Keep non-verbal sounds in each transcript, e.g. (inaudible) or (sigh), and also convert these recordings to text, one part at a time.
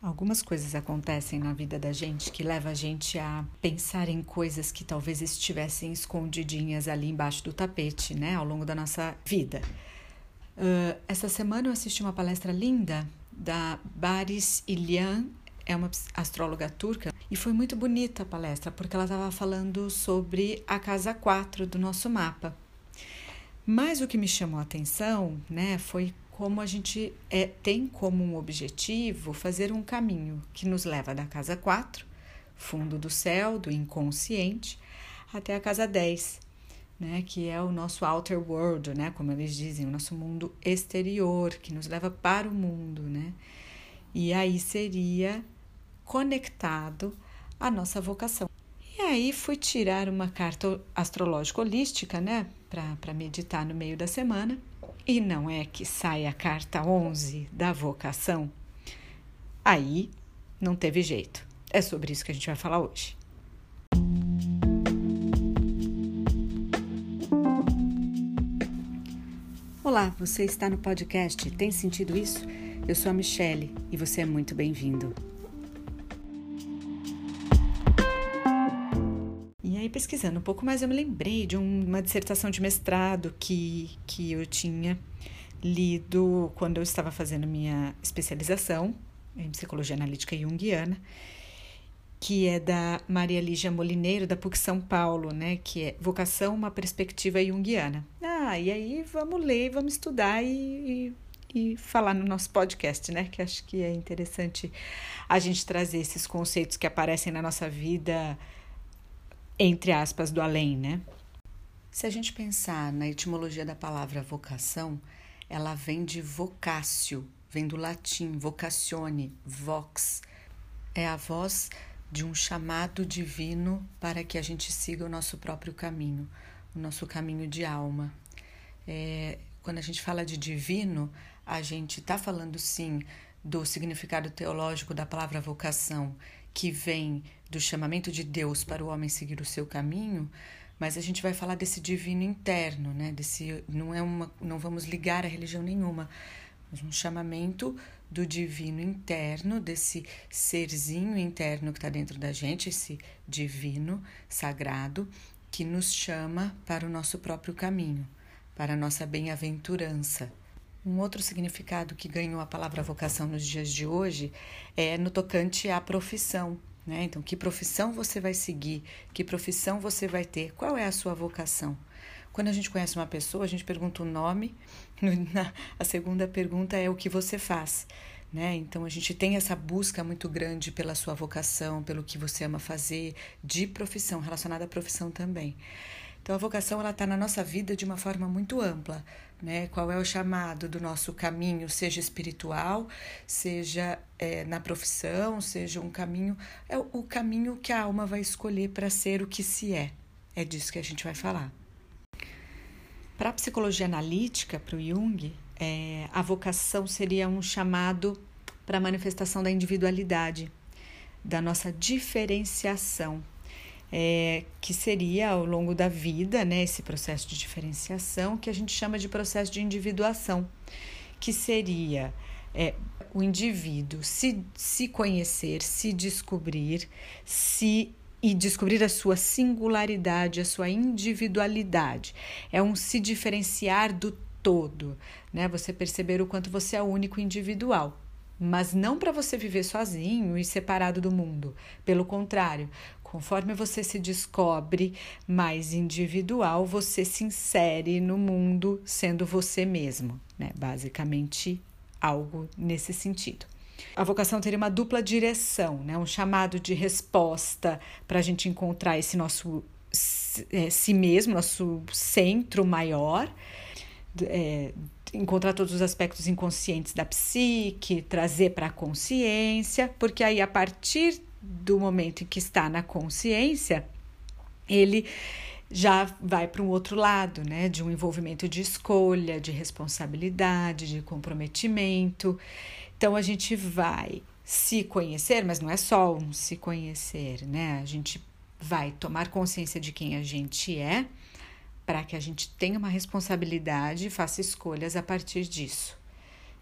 Algumas coisas acontecem na vida da gente que leva a gente a pensar em coisas que talvez estivessem escondidinhas ali embaixo do tapete, né, ao longo da nossa vida. Uh, essa semana eu assisti uma palestra linda da Baris Ilyan, é uma astróloga turca, e foi muito bonita a palestra, porque ela estava falando sobre a casa 4 do nosso mapa. Mas o que me chamou a atenção, né, foi como a gente é, tem como um objetivo fazer um caminho que nos leva da casa 4, fundo do céu, do inconsciente, até a casa 10, né, que é o nosso outer world, né, como eles dizem, o nosso mundo exterior, que nos leva para o mundo, né? E aí seria conectado à nossa vocação. E aí fui tirar uma carta astrológica holística, né, para meditar no meio da semana. E não é que sai a carta 11 da vocação? Aí não teve jeito. É sobre isso que a gente vai falar hoje. Olá, você está no podcast Tem Sentido Isso? Eu sou a Michele e você é muito bem-vindo. Pesquisando um pouco mais, eu me lembrei de uma dissertação de mestrado que, que eu tinha lido quando eu estava fazendo minha especialização em psicologia analítica junguiana, que é da Maria Lígia Molineiro, da PUC São Paulo, né? Que é Vocação, uma perspectiva junguiana. Ah, e aí vamos ler, vamos estudar e, e, e falar no nosso podcast, né? Que acho que é interessante a gente trazer esses conceitos que aparecem na nossa vida entre aspas, do além, né? Se a gente pensar na etimologia da palavra vocação, ela vem de vocatio, vem do latim vocazione, vox. É a voz de um chamado divino para que a gente siga o nosso próprio caminho, o nosso caminho de alma. É, quando a gente fala de divino, a gente está falando sim do significado teológico da palavra vocação, que vem do chamamento de Deus para o homem seguir o seu caminho, mas a gente vai falar desse divino interno, né? Desse não é uma, não vamos ligar a religião nenhuma, mas um chamamento do divino interno, desse serzinho interno que está dentro da gente, esse divino sagrado que nos chama para o nosso próprio caminho, para a nossa bem-aventurança. Um outro significado que ganhou a palavra vocação nos dias de hoje é no tocante à profissão. Né? Então, que profissão você vai seguir? Que profissão você vai ter? Qual é a sua vocação? Quando a gente conhece uma pessoa, a gente pergunta o nome, (laughs) a segunda pergunta é o que você faz. Né? Então a gente tem essa busca muito grande pela sua vocação, pelo que você ama fazer, de profissão, relacionada à profissão também. Então a vocação ela está na nossa vida de uma forma muito ampla, né? Qual é o chamado do nosso caminho, seja espiritual, seja é, na profissão, seja um caminho, é o caminho que a alma vai escolher para ser o que se é. É disso que a gente vai falar. Para a psicologia analítica, para o Jung, é, a vocação seria um chamado para a manifestação da individualidade, da nossa diferenciação é, que seria ao longo da vida, né, esse processo de diferenciação, que a gente chama de processo de individuação, que seria é, o indivíduo se, se conhecer, se descobrir, se e descobrir a sua singularidade, a sua individualidade. É um se diferenciar do todo, né? Você perceber o quanto você é único individual mas não para você viver sozinho e separado do mundo. Pelo contrário, conforme você se descobre mais individual, você se insere no mundo sendo você mesmo, né? Basicamente, algo nesse sentido. A vocação teria uma dupla direção, né? um chamado de resposta para a gente encontrar esse nosso é, si mesmo, nosso centro maior, é, encontrar todos os aspectos inconscientes da psique, trazer para a consciência, porque aí a partir do momento em que está na consciência, ele já vai para um outro lado, né? De um envolvimento de escolha, de responsabilidade, de comprometimento. Então a gente vai se conhecer, mas não é só um se conhecer, né? A gente vai tomar consciência de quem a gente é para que a gente tenha uma responsabilidade e faça escolhas a partir disso.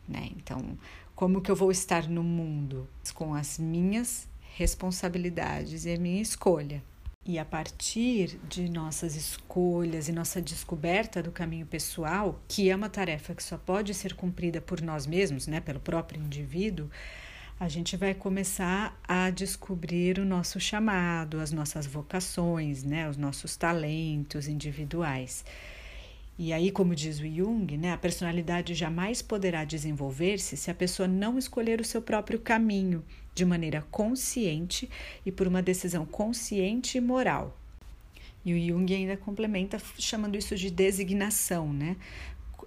Né? Então, Como que eu vou estar no mundo? Com as minhas responsabilidades e a minha escolha. E a partir de nossas escolhas e nossa descoberta do caminho pessoal, que é uma tarefa que só pode ser cumprida por nós mesmos, né, pelo próprio indivíduo, a gente vai começar a descobrir o nosso chamado, as nossas vocações, né, os nossos talentos individuais. E aí, como diz o Jung, né, a personalidade jamais poderá desenvolver-se se a pessoa não escolher o seu próprio caminho de maneira consciente e por uma decisão consciente e moral. E o Jung ainda complementa chamando isso de designação, né?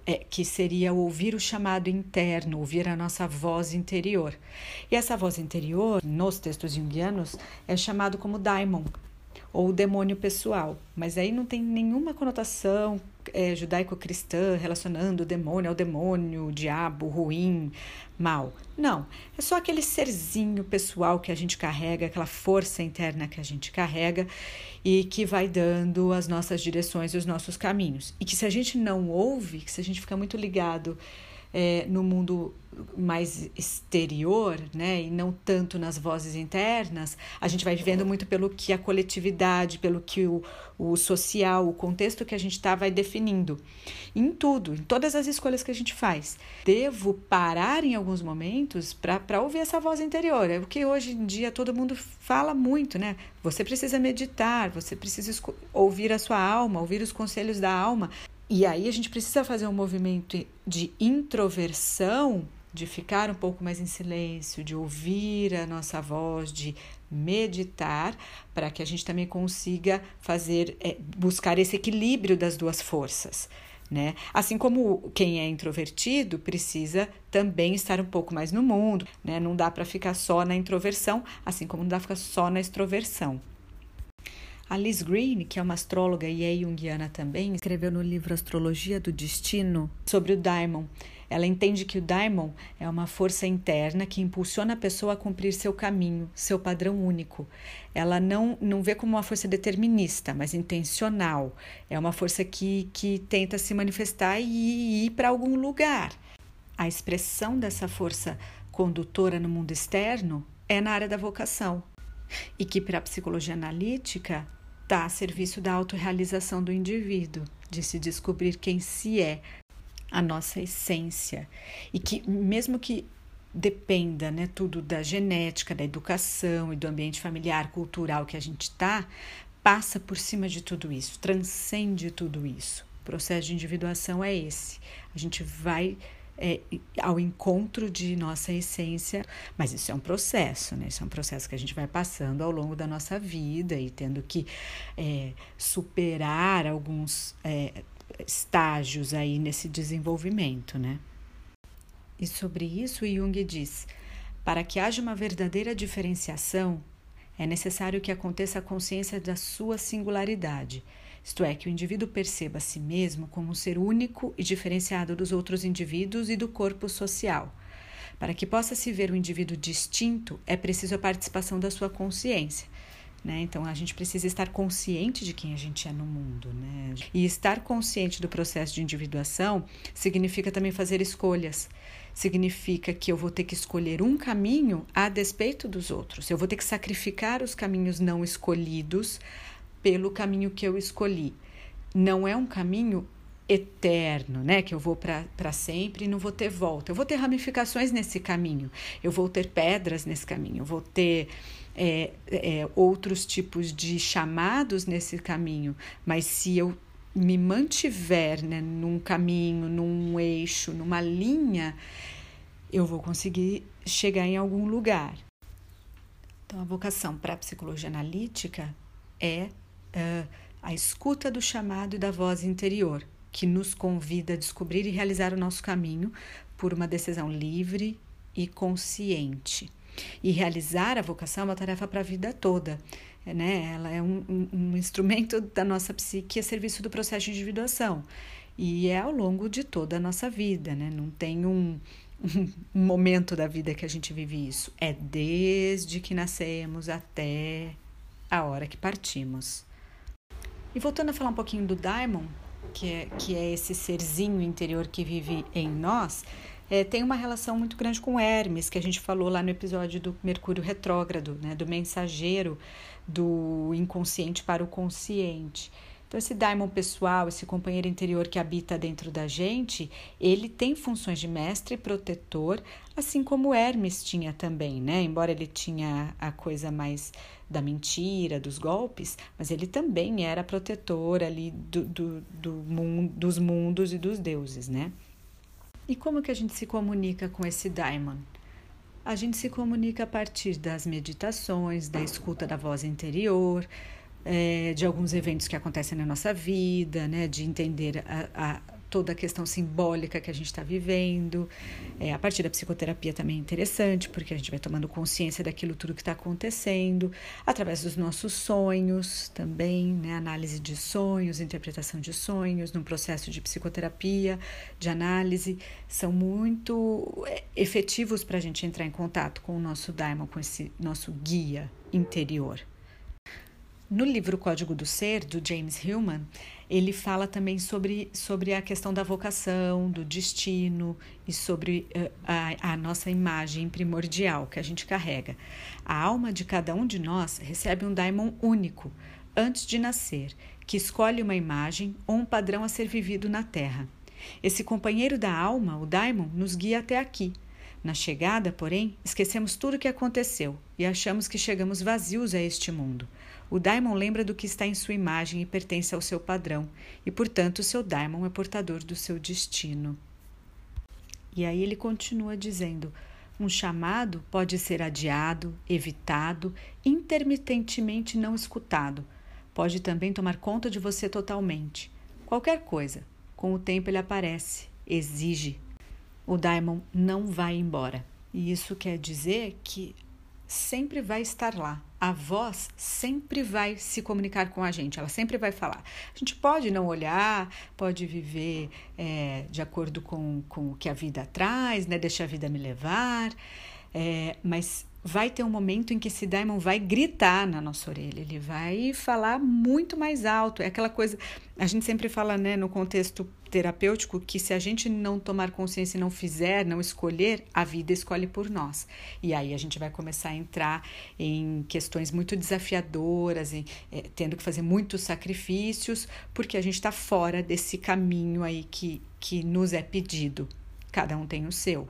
É, que seria ouvir o chamado interno, ouvir a nossa voz interior. E essa voz interior, nos textos junguianos, é chamado como daimon, ou demônio pessoal, mas aí não tem nenhuma conotação é, judaico-cristã relacionando o demônio ao demônio, o diabo, ruim, mal. Não, é só aquele serzinho pessoal que a gente carrega, aquela força interna que a gente carrega e que vai dando as nossas direções e os nossos caminhos. E que se a gente não ouve, que se a gente fica muito ligado é, no mundo mais exterior, né, e não tanto nas vozes internas, a gente vai vivendo muito pelo que a coletividade, pelo que o, o social, o contexto que a gente está vai definindo. Em tudo, em todas as escolhas que a gente faz. Devo parar em alguns momentos para ouvir essa voz interior. É o que hoje em dia todo mundo fala muito, né? Você precisa meditar, você precisa ouvir a sua alma, ouvir os conselhos da alma. E aí a gente precisa fazer um movimento de introversão, de ficar um pouco mais em silêncio, de ouvir a nossa voz, de meditar, para que a gente também consiga fazer, é, buscar esse equilíbrio das duas forças. Né? Assim como quem é introvertido precisa também estar um pouco mais no mundo, né? Não dá para ficar só na introversão, assim como não dá para ficar só na extroversão. A Liz Green, que é uma astróloga e é junguiana também, escreveu no livro Astrologia do Destino sobre o Daimon. Ela entende que o Daimon é uma força interna que impulsiona a pessoa a cumprir seu caminho, seu padrão único. Ela não, não vê como uma força determinista, mas intencional. É uma força que, que tenta se manifestar e ir para algum lugar. A expressão dessa força condutora no mundo externo é na área da vocação. E que, para a psicologia analítica, está a serviço da autorrealização do indivíduo, de se descobrir quem se é, a nossa essência. E que, mesmo que dependa né, tudo da genética, da educação e do ambiente familiar, cultural que a gente está, passa por cima de tudo isso, transcende tudo isso. O processo de individuação é esse. A gente vai é, ao encontro de nossa essência, mas isso é um processo, né? Isso é um processo que a gente vai passando ao longo da nossa vida e tendo que é, superar alguns é, estágios aí nesse desenvolvimento, né? E sobre isso, Jung diz: para que haja uma verdadeira diferenciação, é necessário que aconteça a consciência da sua singularidade isto é, que o indivíduo perceba a si mesmo como um ser único e diferenciado dos outros indivíduos e do corpo social. Para que possa se ver o um indivíduo distinto, é preciso a participação da sua consciência. Né? Então a gente precisa estar consciente de quem a gente é no mundo. Né? E estar consciente do processo de individuação significa também fazer escolhas. Significa que eu vou ter que escolher um caminho a despeito dos outros. Eu vou ter que sacrificar os caminhos não escolhidos pelo caminho que eu escolhi. Não é um caminho eterno, né? Que eu vou para sempre e não vou ter volta. Eu vou ter ramificações nesse caminho, eu vou ter pedras nesse caminho, eu vou ter é, é, outros tipos de chamados nesse caminho, mas se eu me mantiver né, num caminho, num eixo, numa linha, eu vou conseguir chegar em algum lugar. Então, a vocação para a psicologia analítica é uh, a escuta do chamado e da voz interior, que nos convida a descobrir e realizar o nosso caminho por uma decisão livre e consciente. E realizar a vocação é uma tarefa para a vida toda. Né? Ela é um, um, um instrumento da nossa psique a serviço do processo de individuação. E é ao longo de toda a nossa vida, né? Não tem um, um momento da vida que a gente vive isso. É desde que nascemos até a hora que partimos. E voltando a falar um pouquinho do Daimon, que é, que é esse serzinho interior que vive em nós, é, tem uma relação muito grande com Hermes, que a gente falou lá no episódio do Mercúrio retrógrado, né, do mensageiro do inconsciente para o consciente. Então, esse daimon pessoal, esse companheiro interior que habita dentro da gente, ele tem funções de mestre e protetor, assim como Hermes tinha também, né? Embora ele tinha a coisa mais da mentira, dos golpes, mas ele também era protetor ali do, do, do mundo, dos mundos e dos deuses, né? E como que a gente se comunica com esse daimon? A gente se comunica a partir das meditações, da escuta da voz interior, é, de alguns eventos que acontecem na nossa vida, né, de entender a, a toda a questão simbólica que a gente está vivendo. É, a partir da psicoterapia também é interessante, porque a gente vai tomando consciência daquilo tudo que está acontecendo, através dos nossos sonhos também, né? análise de sonhos, interpretação de sonhos, num processo de psicoterapia, de análise, são muito é, efetivos para a gente entrar em contato com o nosso Daimon, com esse nosso guia interior. No livro Código do Ser, do James Hillman, ele fala também sobre, sobre a questão da vocação, do destino e sobre uh, a, a nossa imagem primordial que a gente carrega. A alma de cada um de nós recebe um daimon único antes de nascer, que escolhe uma imagem ou um padrão a ser vivido na Terra. Esse companheiro da alma, o daimon, nos guia até aqui. Na chegada, porém, esquecemos tudo o que aconteceu e achamos que chegamos vazios a este mundo. O daimon lembra do que está em sua imagem e pertence ao seu padrão, e portanto seu daimon é portador do seu destino. E aí ele continua dizendo: um chamado pode ser adiado, evitado, intermitentemente não escutado. Pode também tomar conta de você totalmente. Qualquer coisa. Com o tempo ele aparece, exige. O daimon não vai embora. E isso quer dizer que sempre vai estar lá. A voz sempre vai se comunicar com a gente, ela sempre vai falar. A gente pode não olhar, pode viver é, de acordo com, com o que a vida traz, né? deixa a vida me levar, é, mas vai ter um momento em que esse daimon vai gritar na nossa orelha, ele vai falar muito mais alto. É aquela coisa, a gente sempre fala, né, no contexto terapêutico, que se a gente não tomar consciência e não fizer, não escolher, a vida escolhe por nós. E aí a gente vai começar a entrar em questões muito desafiadoras, em, é, tendo que fazer muitos sacrifícios, porque a gente está fora desse caminho aí que, que nos é pedido. Cada um tem o seu.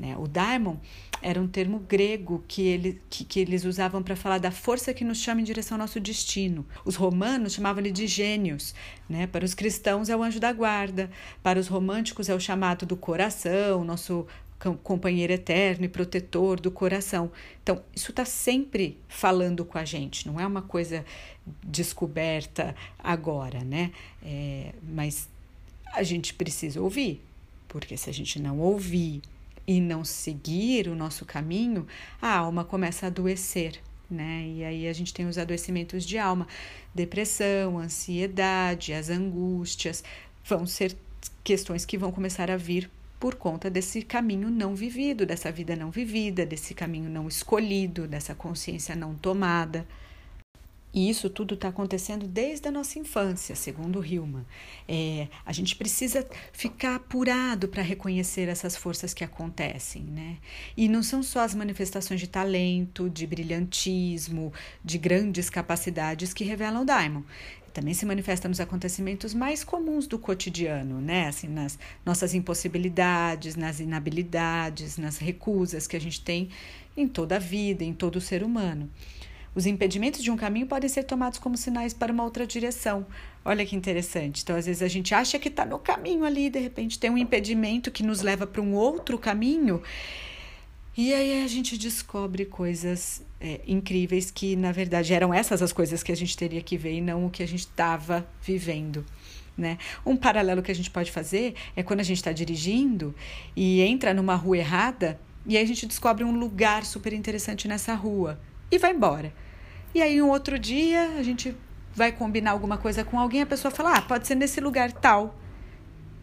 Né? O daimon era um termo grego que, ele, que, que eles usavam para falar da força que nos chama em direção ao nosso destino. Os romanos chamavam ele de gênios. Né? Para os cristãos é o anjo da guarda, para os românticos é o chamado do coração, nosso companheiro eterno e protetor do coração. Então, isso está sempre falando com a gente, não é uma coisa descoberta agora, né? É, mas a gente precisa ouvir, porque se a gente não ouvir e não seguir o nosso caminho, a alma começa a adoecer, né? E aí a gente tem os adoecimentos de alma, depressão, ansiedade, as angústias, vão ser questões que vão começar a vir por conta desse caminho não vivido, dessa vida não vivida, desse caminho não escolhido, dessa consciência não tomada. E isso tudo está acontecendo desde a nossa infância, segundo Hillman. É, a gente precisa ficar apurado para reconhecer essas forças que acontecem, né? E não são só as manifestações de talento, de brilhantismo, de grandes capacidades que revelam o Daimon. Também se manifesta nos acontecimentos mais comuns do cotidiano, né? Assim, nas nossas impossibilidades, nas inabilidades, nas recusas que a gente tem em toda a vida, em todo o ser humano. Os impedimentos de um caminho podem ser tomados como sinais para uma outra direção. Olha que interessante. Então, às vezes, a gente acha que está no caminho ali, de repente tem um impedimento que nos leva para um outro caminho. E aí a gente descobre coisas é, incríveis que, na verdade, eram essas as coisas que a gente teria que ver e não o que a gente estava vivendo. Né? Um paralelo que a gente pode fazer é quando a gente está dirigindo e entra numa rua errada e aí a gente descobre um lugar super interessante nessa rua e vai embora. E aí, um outro dia, a gente vai combinar alguma coisa com alguém, a pessoa fala: ah, pode ser nesse lugar tal.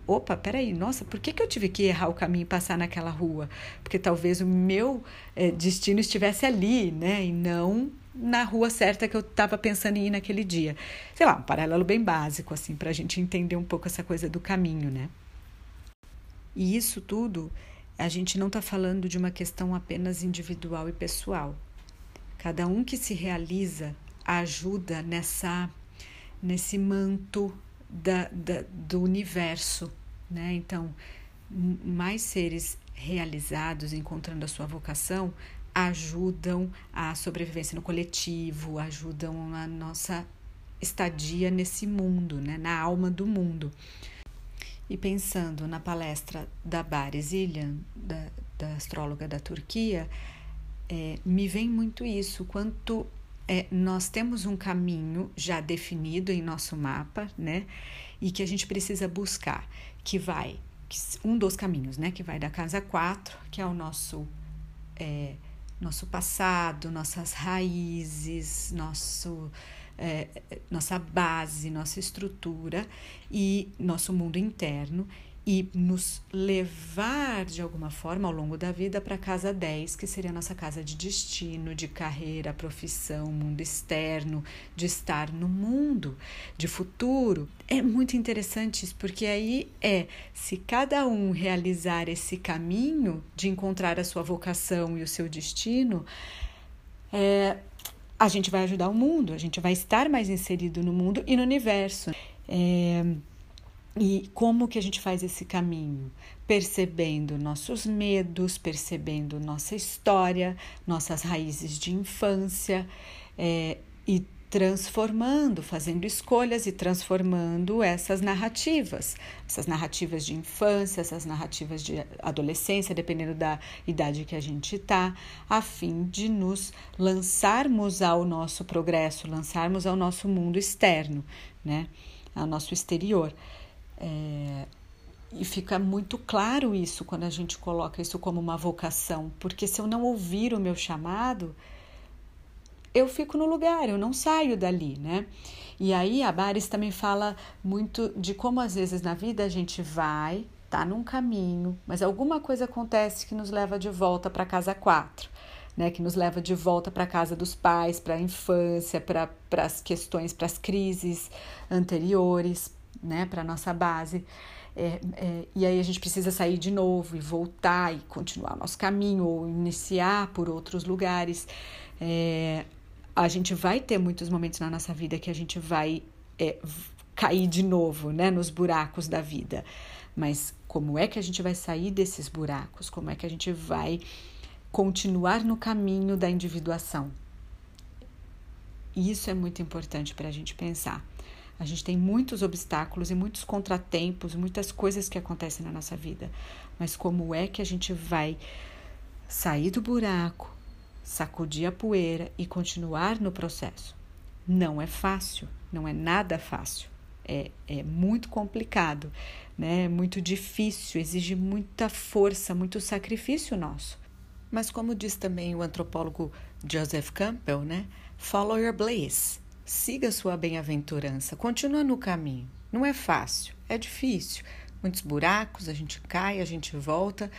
Opa, peraí, nossa, por que, que eu tive que errar o caminho e passar naquela rua? Porque talvez o meu é, destino estivesse ali, né? E não na rua certa que eu estava pensando em ir naquele dia. Sei lá, um paralelo bem básico, assim, para a gente entender um pouco essa coisa do caminho, né? E isso tudo a gente não está falando de uma questão apenas individual e pessoal. Cada um que se realiza ajuda nessa nesse manto da, da, do universo, né? Então, mais seres realizados, encontrando a sua vocação, ajudam a sobrevivência no coletivo, ajudam a nossa estadia nesse mundo, né? Na alma do mundo. E pensando na palestra da Baris Ilhan, da, da astróloga da Turquia, é, me vem muito isso, quanto é, nós temos um caminho já definido em nosso mapa, né? E que a gente precisa buscar, que vai, um dos caminhos, né? Que vai da casa 4, que é o nosso, é, nosso passado, nossas raízes, nosso é, nossa base, nossa estrutura e nosso mundo interno e nos levar de alguma forma ao longo da vida para a casa 10, que seria a nossa casa de destino, de carreira, profissão, mundo externo, de estar no mundo, de futuro. É muito interessante isso, porque aí é se cada um realizar esse caminho de encontrar a sua vocação e o seu destino, é, a gente vai ajudar o mundo, a gente vai estar mais inserido no mundo e no universo. É, e como que a gente faz esse caminho? Percebendo nossos medos, percebendo nossa história, nossas raízes de infância é, e transformando, fazendo escolhas e transformando essas narrativas, essas narrativas de infância, essas narrativas de adolescência, dependendo da idade que a gente está, a fim de nos lançarmos ao nosso progresso, lançarmos ao nosso mundo externo, né, ao nosso exterior. É, e fica muito claro isso quando a gente coloca isso como uma vocação, porque se eu não ouvir o meu chamado, eu fico no lugar, eu não saio dali, né? E aí a Baris também fala muito de como às vezes na vida a gente vai, tá num caminho, mas alguma coisa acontece que nos leva de volta para casa quatro, né? Que nos leva de volta para casa dos pais, para a infância, para as questões, para as crises anteriores, né? Para nossa base. É, é, e aí a gente precisa sair de novo e voltar e continuar o nosso caminho ou iniciar por outros lugares. É, a gente vai ter muitos momentos na nossa vida que a gente vai é, cair de novo, né, nos buracos da vida. Mas como é que a gente vai sair desses buracos? Como é que a gente vai continuar no caminho da individuação? Isso é muito importante para a gente pensar. A gente tem muitos obstáculos e muitos contratempos, muitas coisas que acontecem na nossa vida. Mas como é que a gente vai sair do buraco, sacudir a poeira e continuar no processo. Não é fácil, não é nada fácil. É, é muito complicado, né? É muito difícil, exige muita força, muito sacrifício nosso. Mas como diz também o antropólogo Joseph Campbell, né? Follow your bliss. Siga sua bem-aventurança, continua no caminho. Não é fácil, é difícil. Muitos buracos, a gente cai, a gente volta,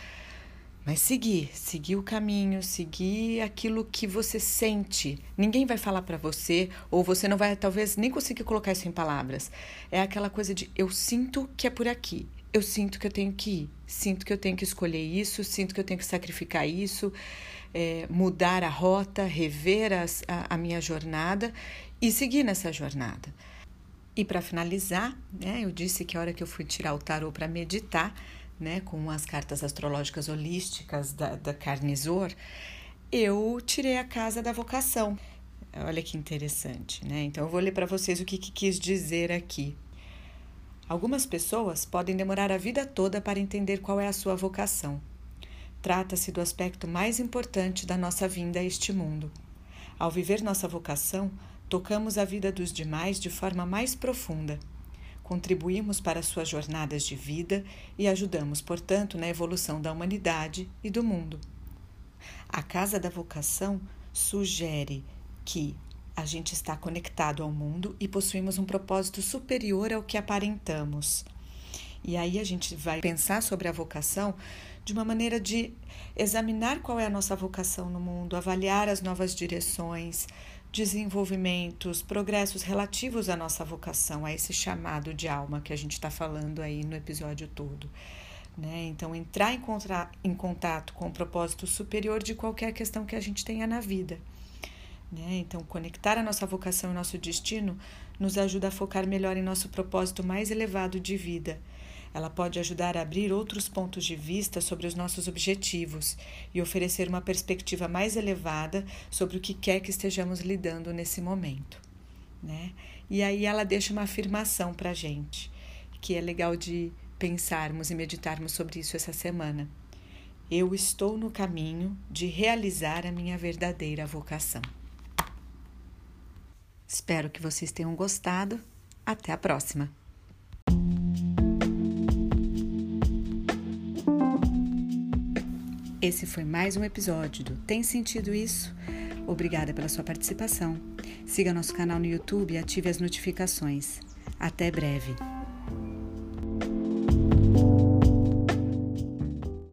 mas seguir, seguir o caminho, seguir aquilo que você sente. Ninguém vai falar para você, ou você não vai talvez nem conseguir colocar isso em palavras. É aquela coisa de eu sinto que é por aqui. Eu sinto que eu tenho que ir, sinto que eu tenho que escolher isso, sinto que eu tenho que sacrificar isso, é, mudar a rota, rever as, a, a minha jornada e seguir nessa jornada. E para finalizar, né, eu disse que a hora que eu fui tirar o tarô para meditar, né, com as cartas astrológicas holísticas da, da Carnizor, eu tirei a casa da vocação. Olha que interessante, né? Então eu vou ler para vocês o que, que quis dizer aqui. Algumas pessoas podem demorar a vida toda para entender qual é a sua vocação. Trata-se do aspecto mais importante da nossa vinda a este mundo. Ao viver nossa vocação, tocamos a vida dos demais de forma mais profunda Contribuímos para suas jornadas de vida e ajudamos, portanto, na evolução da humanidade e do mundo. A Casa da Vocação sugere que a gente está conectado ao mundo e possuímos um propósito superior ao que aparentamos. E aí a gente vai pensar sobre a vocação de uma maneira de examinar qual é a nossa vocação no mundo, avaliar as novas direções, desenvolvimentos, progressos relativos à nossa vocação, a esse chamado de alma que a gente está falando aí no episódio todo. Né? Então, entrar em, contra, em contato com o propósito superior de qualquer questão que a gente tenha na vida. Né? Então, conectar a nossa vocação e nosso destino nos ajuda a focar melhor em nosso propósito mais elevado de vida. Ela pode ajudar a abrir outros pontos de vista sobre os nossos objetivos e oferecer uma perspectiva mais elevada sobre o que quer que estejamos lidando nesse momento. Né? E aí ela deixa uma afirmação para a gente, que é legal de pensarmos e meditarmos sobre isso essa semana. Eu estou no caminho de realizar a minha verdadeira vocação. Espero que vocês tenham gostado. Até a próxima! Esse foi mais um episódio do Tem Sentido Isso? Obrigada pela sua participação. Siga nosso canal no YouTube e ative as notificações. Até breve!